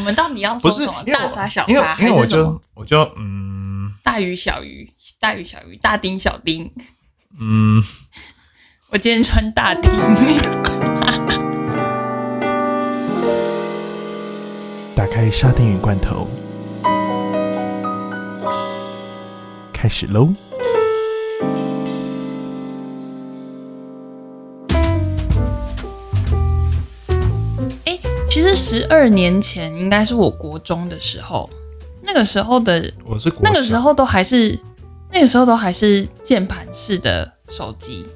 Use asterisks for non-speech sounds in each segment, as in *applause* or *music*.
们到底要说什么？大沙小因为沙因为我就我就嗯大鱼小鱼，大鱼小鱼，大丁小丁。嗯，我今天穿大丁，*laughs* 打开沙丁鱼罐头，开始喽！其实十二年前应该是我国中的时候，那个时候的我是那个时候都还是那个时候都还是键盘式的手机，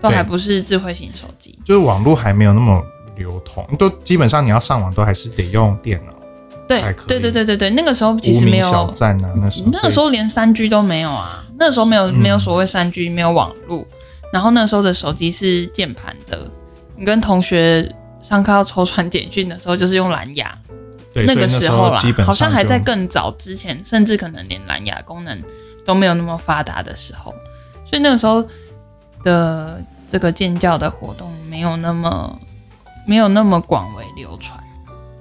都对还不是智慧型手机。就是网络还没有那么流通，都基本上你要上网都还是得用电脑。对对对对对对，那个时候其实没有小站啊，那时候那个时候连三 G 都没有啊，那个时候没有、嗯没有所谓三 G，没有网络，然后那时候的手机是键盘的，你跟同学上课要抽传简讯的时候就是用蓝牙，对那个时候啦好像还在更早之前，甚至可能连蓝牙功能都没有那么发达的时候，所以那个时候的这个建教的活动没有那么没有那么广为流传。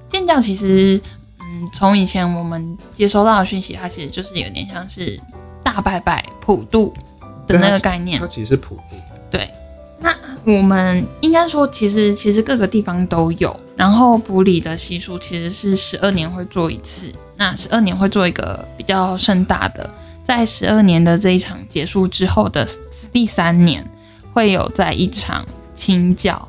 建教其实，嗯，从以前我们接收到的讯息，它其实就是有点像是大拜拜普渡的那个概念它。其实是普渡。对，那我们应该说，其实其实各个地方都有。然后普里的习俗其实是十二年会做一次，那十二年会做一个比较盛大的，在十二年的这一场结束之后的第三年，会有在一场清教，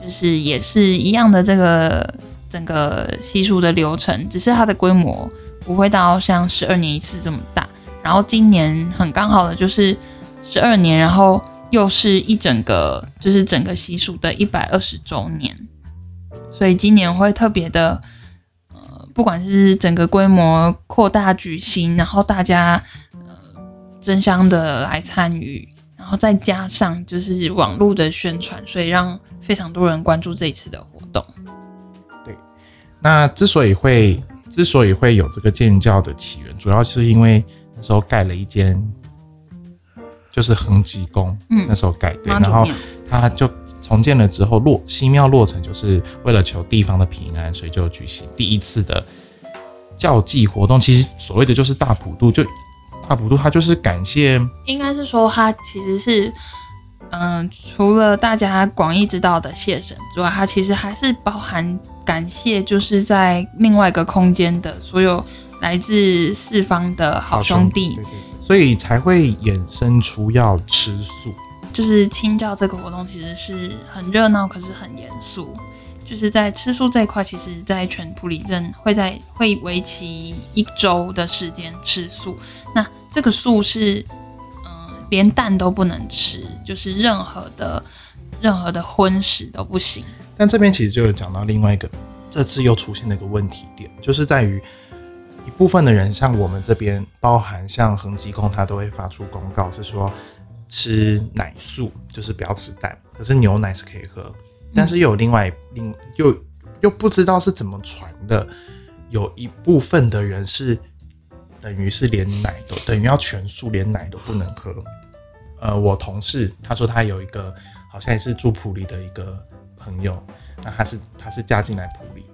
就是也是一样的这个整个习俗的流程，只是它的规模不会到像十二年一次这么大。然后今年很刚好的就是十二年，然后又是一整个就是整个习俗的一百二十周年，所以今年会特别的，呃，不管是整个规模扩大举行，然后大家呃争相的来参与，然后再加上就是网络的宣传，所以让非常多人关注这一次的活动。对那之所以会之所以会有这个建教的起源，主要是因为那时候盖了一间就是恒吉宫，嗯。那时候改对，然后他就重建了之后落西庙落成，就是为了求地方的平安，所以就举行第一次的教祭活动。其实所谓的就是大普渡，就大普渡，他就是感谢应该是说他其实是，嗯、除了大家广义知道的谢神之外，他其实还是包含感谢，就是在另外一个空间的所有来自四方的好兄弟。对，对所以才会衍生出要吃素。就是清教这个活动其实是很热闹，可是很严肃。就是在吃素这一块，其实在全普里镇会在会为期一周的时间吃素。那这个素是，嗯、连蛋都不能吃，就是任何的任何的荤食都不行。但这边其实就有讲到另外一个，这次又出现了一个问题点，就是在于一部分的人，像我们这边，包含像恒基公，他都会发出公告，是说吃奶素，就是不要吃蛋，可是牛奶是可以喝。但是又有另外另又又不知道是怎么传的，有一部分的人是等于是连奶都等于要全素，连奶都不能喝。呃，我同事他说他有一个好像也是住普里的一个朋友，那他是他是嫁进来普里，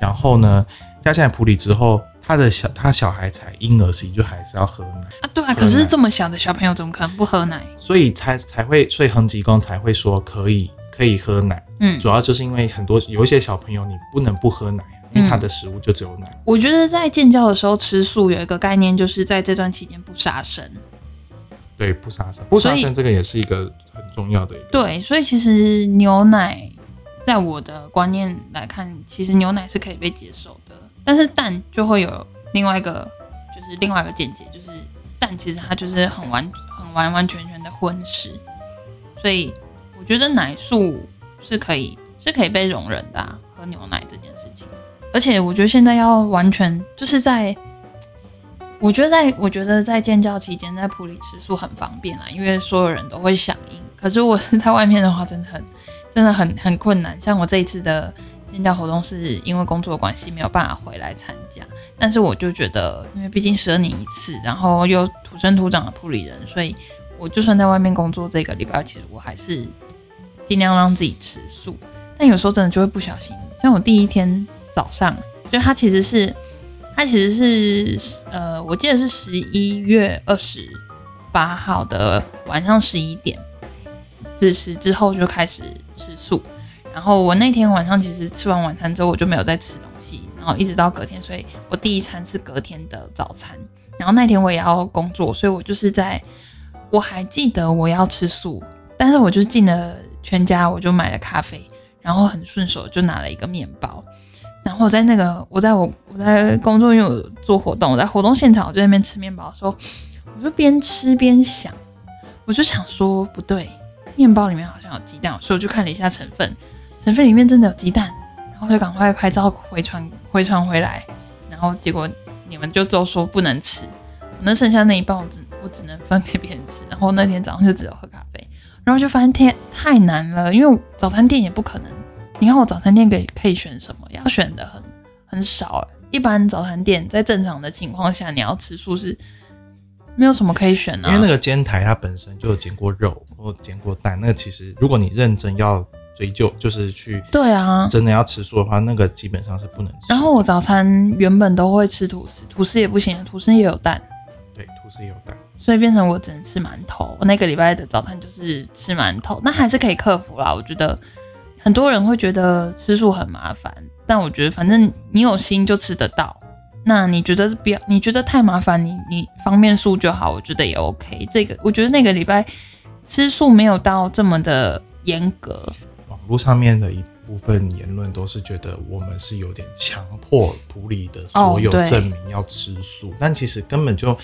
然后呢嫁进来普里之后，他的小他小孩才婴儿期就还是要喝奶，啊，对啊，可是这么小的小朋友怎么可能不喝奶？所以才才会所以恒吉宫才会说可以可以喝奶，嗯，主要就是因为很多有一些小朋友你不能不喝奶，因为他的食物就只有奶。我觉得在建教的时候吃素有一个概念，就是在这段期间不杀生。对，不杀生，不杀生这个也是一个很重要的一个。对，所以其实牛奶在我的观念来看，其实牛奶是可以被接受的，但是蛋就会有另外一个，就是另外一个见解，就是蛋其实它就是很完很完完全全的荤食，所以我觉得奶素是可以是可以被容忍的、啊，喝牛奶这件事情。而且我觉得现在要完全就是在，我觉得在我觉得在建教期间，在普里吃素很方便啦，因为所有人都会响应。可是我是在外面的话，真的很真的很很困难。像我这一次的建教活动，是因为工作关系没有办法回来参加，但是我就觉得，因为毕竟十二年一次，然后又土生土长的普里人，所以我就算在外面工作这个礼拜，其实我还是尽量让自己吃素。但有时候真的就会不小心，像我第一天早上就他其实是他其实是呃，我记得是十一月二十八号的晚上十一点子时之后就开始吃素。然后我那天晚上其实吃完晚餐之后，我就没有再吃东西，然后一直到隔天，所以我第一餐是隔天的早餐。然后那天我也要工作，所以我就是在我还记得我要吃素，但是我就进了全家，我就买了咖啡，然后很顺手就拿了一个面包。然后在那个我在我我在工作，因为我做活动，我在活动现场，我就在那边吃面包的时候，我就边吃边想，我就想说不对，面包里面好像有鸡蛋，所以我就看了一下成分。成分里面真的有鸡蛋，然后就赶快拍照回传回传回来，然后结果你们就都说不能吃，那剩下那一半我只我只能分给别人吃，然后那天早上就只有喝咖啡，然后就发现天太难了，因为早餐店也不可能，你看我早餐店可以可以选什么，要选的很很少，一般早餐店在正常的情况下你要吃素是没有什么可以选的，因为那个煎台它本身就有煎过肉或煎过蛋，那个其实如果你认真要。追究就是去对啊，真的要吃素的话，那个基本上是不能吃。然后我早餐原本都会吃吐司，吐司也不行，吐司也有蛋。对，吐司也有蛋，所以变成我只能吃馒头。我那个礼拜的早餐就是吃馒头，那还是可以克服啦。我觉得很多人会觉得吃素很麻烦，但我觉得反正你有心就吃得到。那你觉得不要？你觉得太麻烦，你你方便素就好，我觉得也 OK。这个我觉得那个礼拜吃素没有到这么的严格。路上面的一部分言论都是觉得我们是有点强迫普里的所有证明要吃素，但其实根本就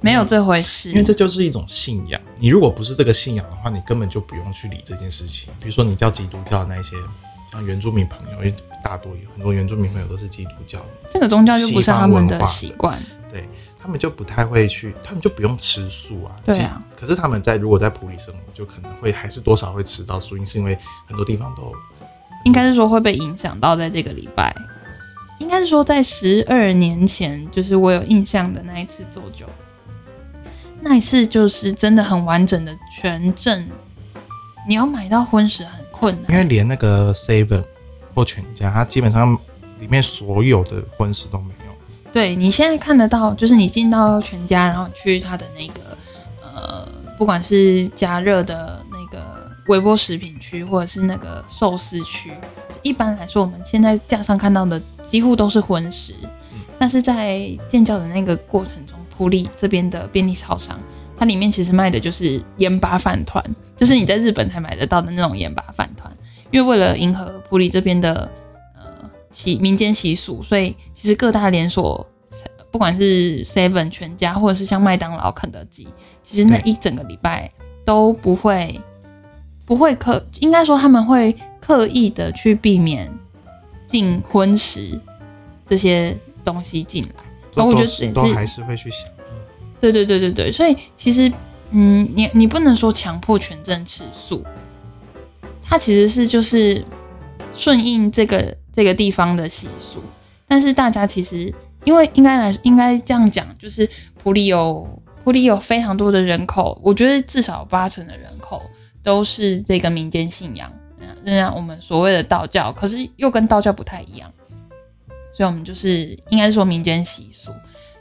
没有这回事，因为这就是一种信仰。你如果不是这个信仰的话，你根本就不用去理这件事情。比如说你叫基督教那些，像原住民朋友，因为大多有很多原住民朋友都是基督教，这个宗教就不是他们的习惯，对。他们就不太会去，他们就不用吃素啊。对啊。可是他们在如果在普里生活，就可能会还是多少会吃到素，因是因为很多地方都应该是说会被影响到。在这个礼拜，应该是说在十二年前，就是我有印象的那一次做酒，那一次就是真的很完整的全镇，你要买到荤食很困难，因为连那个 Seven 或全家，它基本上里面所有的荤食都没有。对你现在看得到，就是你进到全家，然后去它的那个呃，不管是加热的那个微波食品区，或者是那个寿司区，一般来说，我们现在架上看到的几乎都是荤食。但是在建教的那个过程中，普里这边的便利超商，它里面其实卖的就是盐巴饭团，就是你在日本才买得到的那种盐巴饭团。因为为了迎合普里这边的。习民间习俗，所以其实各大连锁，不管是 Seven 全家，或者是像麦当劳、肯德基，其实那一整个礼拜都不会不会刻，应该说他们会刻意的去避免进荤食这些东西进来。我觉得都还是会去想。对对对对对，所以其实嗯，你你不能说强迫全镇吃素，它其实是就是顺应这个。这个地方的习俗，但是大家其实因为应该来应该这样讲，就是普里有普里有非常多的人口，我觉得至少八成的人口都是这个民间信仰，仍然我们所谓的道教，可是又跟道教不太一样，所以我们就是应该说民间习俗，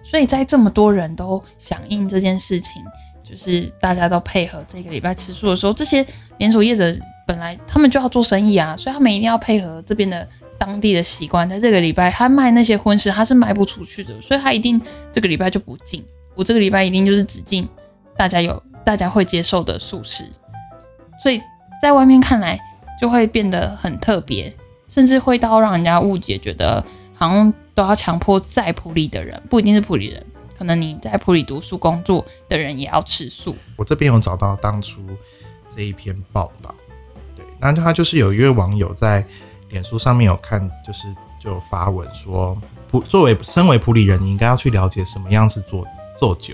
所以在这么多人都响应这件事情，就是大家都配合这个礼拜吃素的时候，这些连锁业者本来他们就要做生意啊，所以他们一定要配合这边的。当地的习惯，在这个礼拜他卖那些荤食，他是卖不出去的，所以他一定这个礼拜就不进。我这个礼拜一定就是只进大家有大家会接受的素食，所以在外面看来就会变得很特别，甚至会到让人家误解，觉得好像都要强迫在普里的人，不一定是普里人，可能你在普里读书工作的人也要吃素。我这边有找到当初这一篇报道，对，那他就是有一位网友在。脸书上面有看，就是就有发文说，普作为身为普里人，你应该要去了解什么样子做做酒。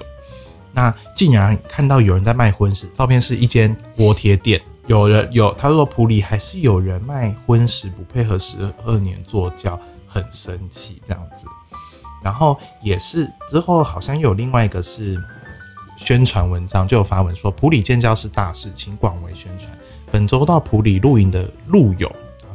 那竟然看到有人在卖荤食，照片是一间锅贴店，有人有他说普里还是有人卖荤食不配合十二年做教，很生气这样子。然后也是之后好像有另外一个是宣传文章，就有发文说普里建教是大事，请广为宣传。本周到普里露营的路友。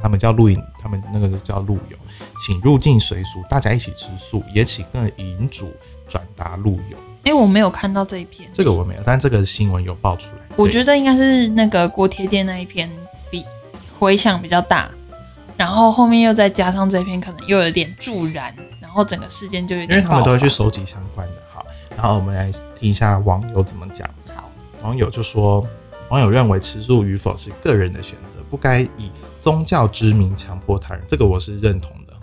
他们叫露营，他们那个就叫路游，请入境随俗，大家一起吃素，也请跟营主转达路游。哎、我没有看到这一篇，这个我没有，但这个新闻有爆出来。我觉得应该是那个锅贴店那一篇比回响比较大，然后后面又再加上这篇，可能又有点助燃，然后整个事件就有因为他们都会去收集相关的。好，然后我们来听一下网友怎么讲。好，网友就说，网友认为吃素与否是个人的选择，不该以宗教之名强迫他人。这个我是认同的。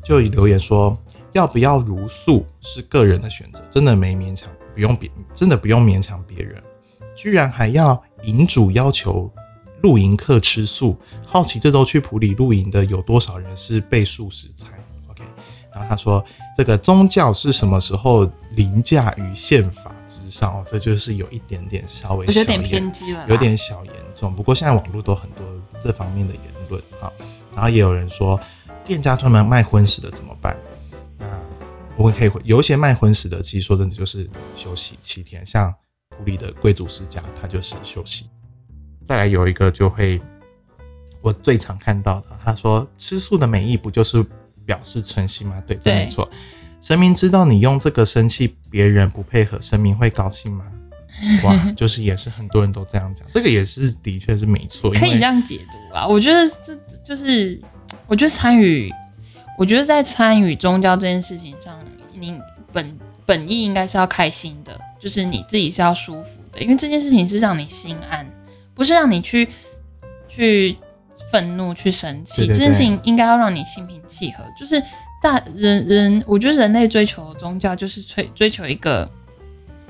就留言说，要不要茹素是个人的选择，真的没勉强，不用别，真的不用勉强别人。居然还要营主要求露营客吃素，好奇这周去普里露营的有多少人是备素食餐？OK，然后他说，这个宗教是什么时候凌驾于宪法上？哦，这就是有一点点稍微有点偏激了，有点小严重。不过现在网络都很多这方面的言论哈，然后也有人说，店家专门卖荤食的怎么办？那我们可以有一些卖荤食的，其实说真的就是休息七天，像普里的贵族世家，它就是休息。再来有一个就会我最常看到的，他说吃素的美意不就是表示诚心吗？对，这对没错。神明知道你用这个生气，别人不配合，神明会高兴吗？*laughs* 哇，就是也是很多人都这样讲，这个也是的确是没错，可以这样解读啊。我觉得这就是，我觉得参与，我觉得在参与宗教这件事情上，你本本意应该是要开心的，就是你自己是要舒服的，因为这件事情是让你心安，不是让你去去愤怒、去生气。对对对这件事情应该要让你心平气和，就是大人人，我觉得人类追求宗教就是追追求一个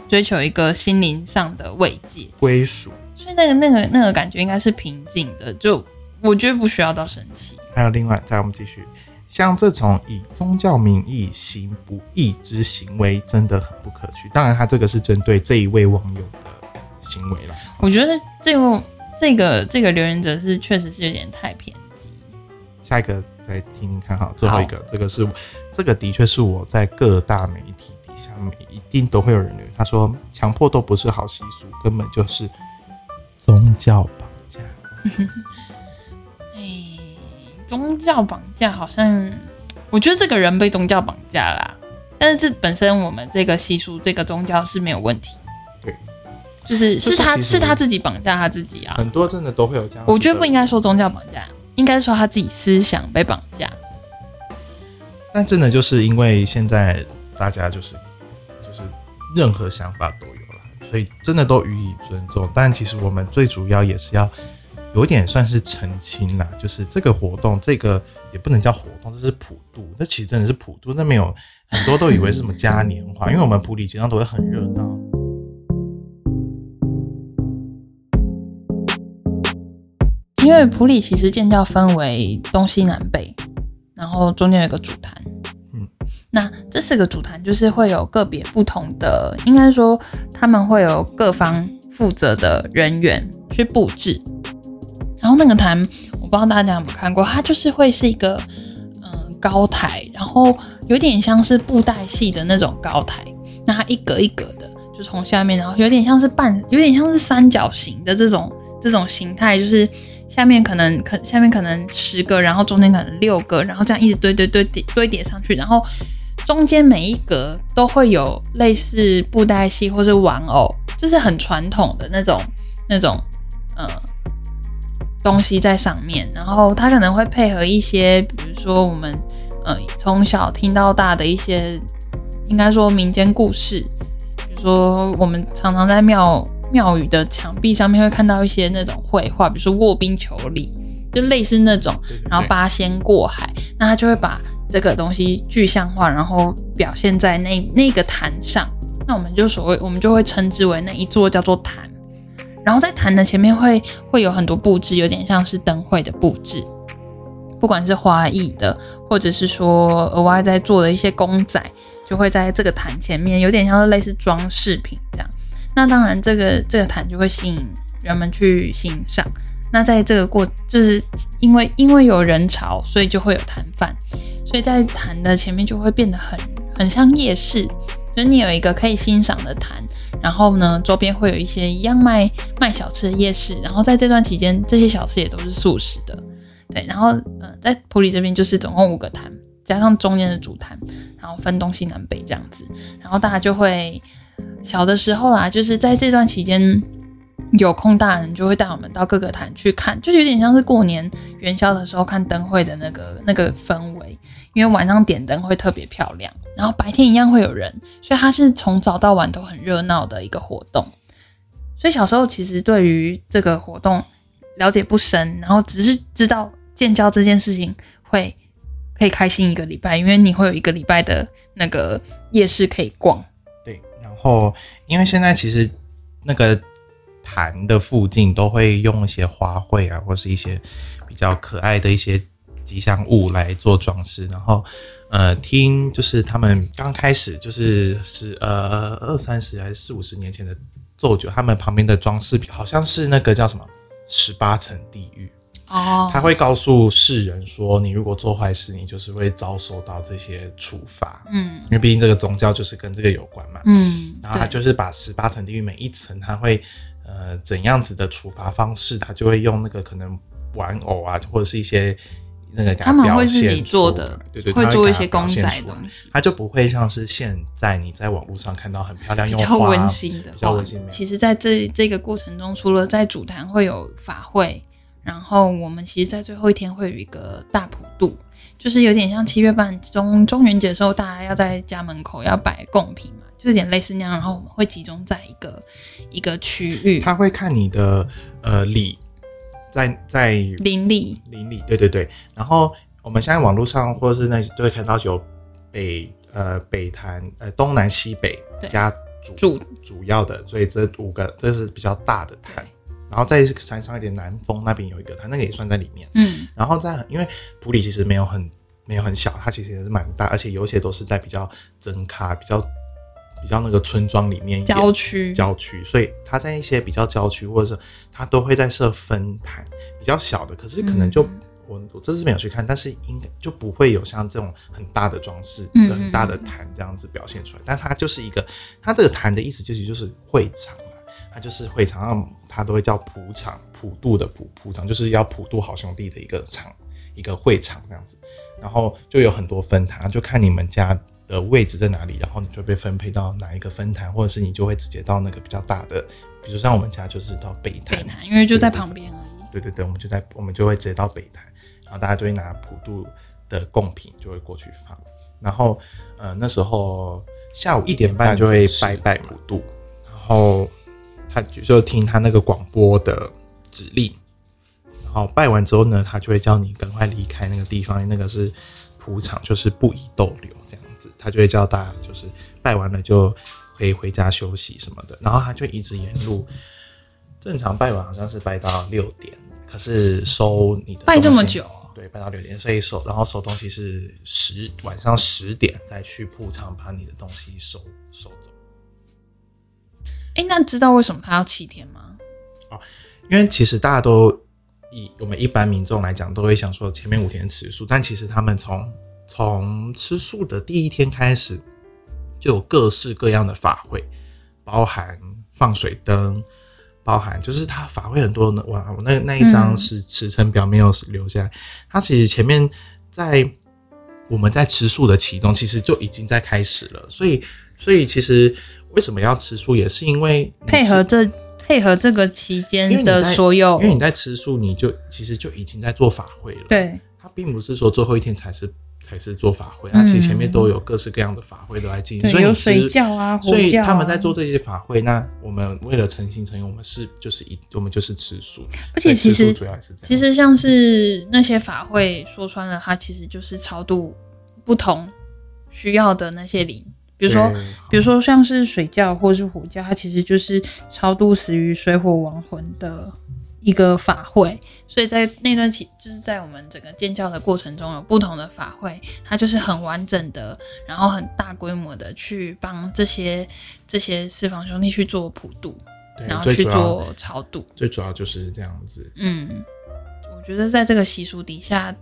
追求一个心灵上的慰藉。归属。所以那个那个那个感觉应该是平静的，就我觉得不需要到神奇。还有另外，再我们继续，像这种以宗教名义行不义之行为，真的很不可取。当然，他这个是针对这一位网友的行为了。我觉得这个这个这个留言者是确实是有点太偏激。下一个再听听看哈，最后一个，这个是这个的确是我在各大媒体底下每一定都会有人留言，他说强迫都不是好习俗，根本就是宗教绑架。*laughs* 哎，宗教绑架好像，我觉得这个人被宗教绑架啦，但是这本身我们这个习俗这个宗教是没有问题。对，就是是他是他自己绑架他自己啊。很多真的都会有这样。我觉得不应该说宗教绑架，应该说他自己思想被绑架。但真的就是因为现在大家就是就是任何想法都有了，所以真的都予以尊重。但其实我们最主要也是要有点算是澄清啦，就是这个活动，这个也不能叫活动，这是普渡，这其实真的是普渡，那没有很多都以为是什么嘉年华，因为我们普里街上都会很热闹。因为普里其实建教分为东西南北，然后中间有一个主坛。嗯，那这四个主坛就是会有个别不同的，应该说他们会有各方负责的人员去布置。然后那个坛，我不知道大家有没有看过，它就是会是一个嗯、呃高台，然后有点像是布袋戏的那种高台，那它一格一格的，就从下面，然后有点像是半，有点像是三角形的这种这种形态，就是下面可能可下面可能十个，然后中间可能六个，然后这样一直堆堆堆叠堆叠上去，然后中间每一格都会有类似布袋戏或是玩偶，就是很传统的那种那种呃东西在上面，然后它可能会配合一些，比如说我们呃从小听到大的一些，应该说民间故事，比如说我们常常在庙庙宇的墙壁上面会看到一些那种绘画，比如说卧冰求鲤，就类似那种，对对对然后八仙过海，那他就会把这个东西具象化，然后表现在那那个坛上，那我们就所谓我们就会称之为那一座叫做坛。然后在坛的前面会会有很多布置，有点像是灯会的布置，不管是花艺的，或者是说额外在做的一些公仔，就会在这个坛前面，有点像是类似装饰品这样。那当然，这个这个坛就会吸引人们去欣赏。那在这个过，就是因为因为有人潮，所以就会有摊贩，所以在坛的前面就会变得很很像夜市，就是你有一个可以欣赏的坛，然后呢，周边会有一些一样卖卖小吃的夜市，然后在这段期间，这些小吃也都是素食的，对，然后呃，在普里这边就是总共五个坛，加上中间的主坛，然后分东西南北这样子，然后大家就会小的时候啦，就是在这段期间。有空大人就会带我们到各个坛去看，就有点像是过年元宵的时候看灯会的那个那个氛围，因为晚上点灯会特别漂亮，然后白天一样会有人，所以它是从早到晚都很热闹的一个活动。所以小时候其实对于这个活动了解不深，然后只是知道建交这件事情会可以开心一个礼拜，因为你会有一个礼拜的那个夜市可以逛。后因为现在其实那个。坛的附近都会用一些花卉啊，或是一些比较可爱的一些吉祥物来做装饰。然后，呃，听就是他们刚开始就是是呃二三十还是四五十年前的奏酒，他们旁边的装饰品好像是那个叫什么十八层地狱哦，他会告诉世人说，你如果做坏事，你就是会遭受到这些处罚。嗯，因为毕竟这个宗教就是跟这个有关嘛。嗯，然后他就是把十八层地狱每一层他会。呃，怎样子的处罚方式，他就会用那个可能玩偶啊，或者是一些那个他们会自己做的，对对，会做一些公仔东西，他就不会像是现在你在网络上看到很漂亮、比较温馨的、比较温馨。其实，在这这个过程中，除了在主坛会有法会，然后我们其实，在最后一天会有一个大普渡，就是有点像七月半中中元节的时候，大家要在家门口要摆贡品嘛。就有点类似那样，然后我们会集中在一个一个区域。他会看你的呃礼，在在邻里邻里，对对对。然后我们现在网络上或者是那些都会看到有北呃北坛呃东南西北加主主主要的，所以这五个这是比较大的坛。然后再山上一点南峰那边有一个，它那个也算在里面。嗯。然后在因为普里其实没有很没有很小，它其实也是蛮大，而且有些都是在比较整卡比较。比较那个村庄里面，郊区，郊区，所以它在一些比较郊区，或者是它都会在设分坛，比较小的，可是可能就我我这次没有去看，但是应该就不会有像这种很大的装饰，很大的坛这样子表现出来。但它就是一个，它这个坛的意思就是就是会场它就是会场，它都会叫普场，普渡的普普场，就是要普渡好兄弟的一个场，一个会场这样子。然后就有很多分坛，就看你们家。的位置在哪里，然后你就被分配到哪一个分坛，或者是你就会直接到那个比较大的，比如像我们家就是到北坛，北坛因为就在旁边而已。对对对，我们就在我们就会直接到北坛，然后大家就会拿普渡的贡品就会过去放，然后呃那时候下午一点半就会拜拜普渡，然后他就听他那个广播的指令，然后拜完之后呢，他就会叫你赶快离开那个地方，那个是普场，就是不宜逗留这样子。他就会叫大家，就是拜完了就可以回家休息什么的。然后他就一直沿路，正常拜完好像是拜到六点，可是收你的拜这么久，对，拜到六点，所以收然后收东西是十晚上十点再去铺场把你的东西收收走。哎，那知道为什么他要七天吗？哦，因为其实大家都以我们一般民众来讲，都会想说前面五天吃素，但其实他们从从吃素的第一天开始，就有各式各样的法会，包含放水灯，包含就是他法会很多呢。哇，我那那一张时时辰表没有留下来。它其实前面在我们在吃素的其中，其实就已经在开始了。所以，所以其实为什么要吃素，也是因为配合这配合这个期间的所有，因为你在吃素，你就其实就已经在做法会了。对，它并不是说最后一天才是。才是做法会，他其实前面都有各式各样的法会都在进行，所以有水教啊，所以他们在做这些法会。那我们为了诚心诚意，我们是就是一，我们就是吃素。而且其实主要是其实像是那些法会，说穿了，它其实就是超度不同需要的那些灵，比如说比如说像是水教或是火教，它其实就是超度死于水火亡魂的。一个法会，所以在那段期，就是在我们整个建教的过程中，有不同的法会，它就是很完整的，然后很大规模的去帮这些这些四方兄弟去做普渡，然后去做超度，最主要就是这样子。嗯，我觉得在这个习俗底下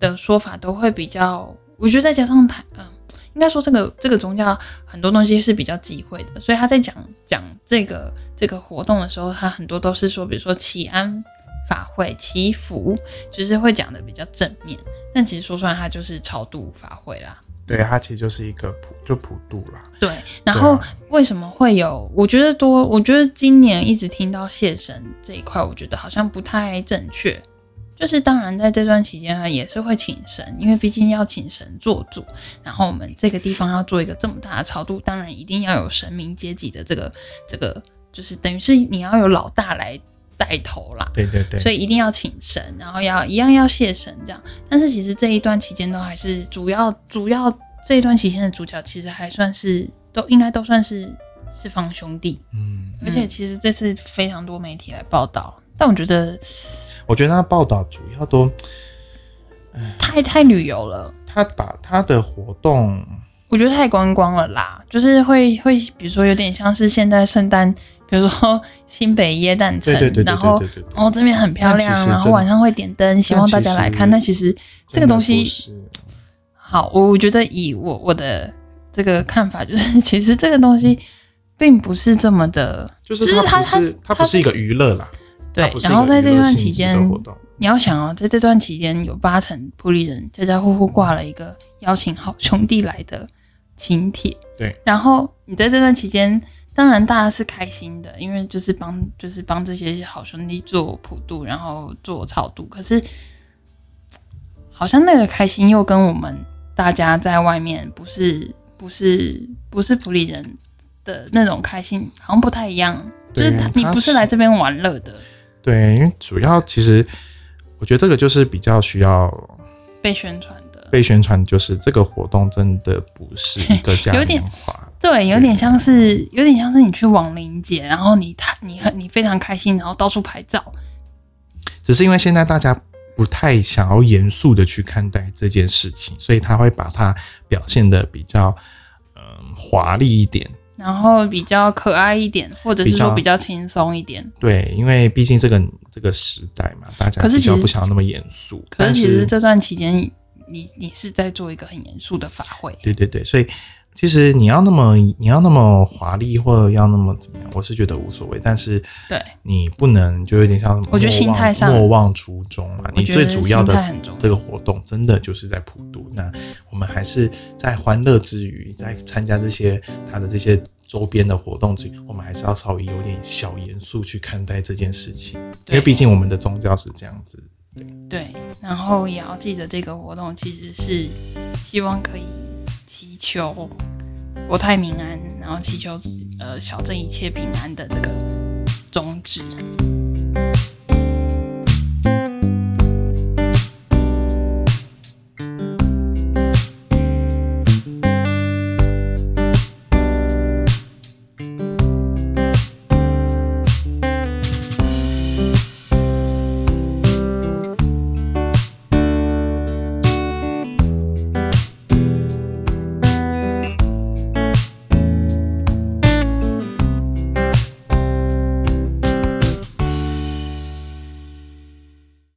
的说法都会比较，我觉得再加上台，嗯。应该说，这个这个宗教很多东西是比较忌讳的，所以他在讲讲这个这个活动的时候，他很多都是说，比如说祈安法会祈福，就是会讲的比较正面，但其实说出来它就是超度法会啦。对，它其实就是一个普就普渡啦。对，然后为什么会有？我觉得多，我觉得今年一直听到谢神这一块，我觉得好像不太正确。就是当然在这段期间呢，也是会请神，因为毕竟要请神做主。然后我们这个地方要做一个这么大的超度，当然一定要有神明阶级的这个这个，就是等于是你要有老大来带头啦。对对对，所以一定要请神，然后要一样要谢神这样。但是其实这一段期间都还是主要主要这一段期间的主角，其实还算是都应该都算是四方兄弟。嗯，而且其实这次非常多媒体来报道，但我觉得我觉得他报道主要都太太旅游了。他把他的活动，我觉得太观光了啦，就是会会，比如说有点像是现在圣诞，比如说新北耶诞城，对对对对然后哦这边很漂亮然后晚上会点灯，希望大家来看。但其实这个东西好，我我觉得以我我的这个看法，就是 *laughs* 其实这个东西并不是这么的，就是是它它不是它不是一个娱乐啦，它对然后在这段期间你要想哦，在这段期间有八成普利人家家户户挂了一个邀请好兄弟来的请帖，对。然后你在这段期间，当然大家是开心的，因为就是帮就是帮这些好兄弟做普渡，然后做超度。可是好像那个开心又跟我们大家在外面不是不是不是普利人的那种开心，好像不太一样。就是他你不是来这边玩乐的，对，因为主要其实我觉得这个就是比较需要被宣传的。被宣传，就是这个活动真的不是一个嘉 *laughs* 有点年华，对，有点像是，有点像是你去亡灵节，然后你他你很你非常开心，然后到处拍照。只是因为现在大家不太想要严肃的去看待这件事情，所以他会把它表现的比较嗯华丽一点。然后比较可爱一点，或者是说比较轻松一点。对，因为毕竟这个这个时代嘛，大家比较不想要那么严肃。可是其实这段期间，你你是在做一个很严肃的法会。对对对，所以其实你要那么你要那么华丽，或者要那么怎么样，我是觉得无所谓。但是对，你不能就有点像我觉得心态上莫忘初衷嘛。你最主要的这个活动，真的就是在普渡。那我们还是在欢乐之余，在参加这些他的这些周边的活动之余，我们还是要稍微有点小严肃去看待这件事情，因为毕竟我们的宗教是这样子。对，然后也要记得这个活动其实是希望可以祈求国泰民安，然后祈求呃小镇一切平安的这个宗旨。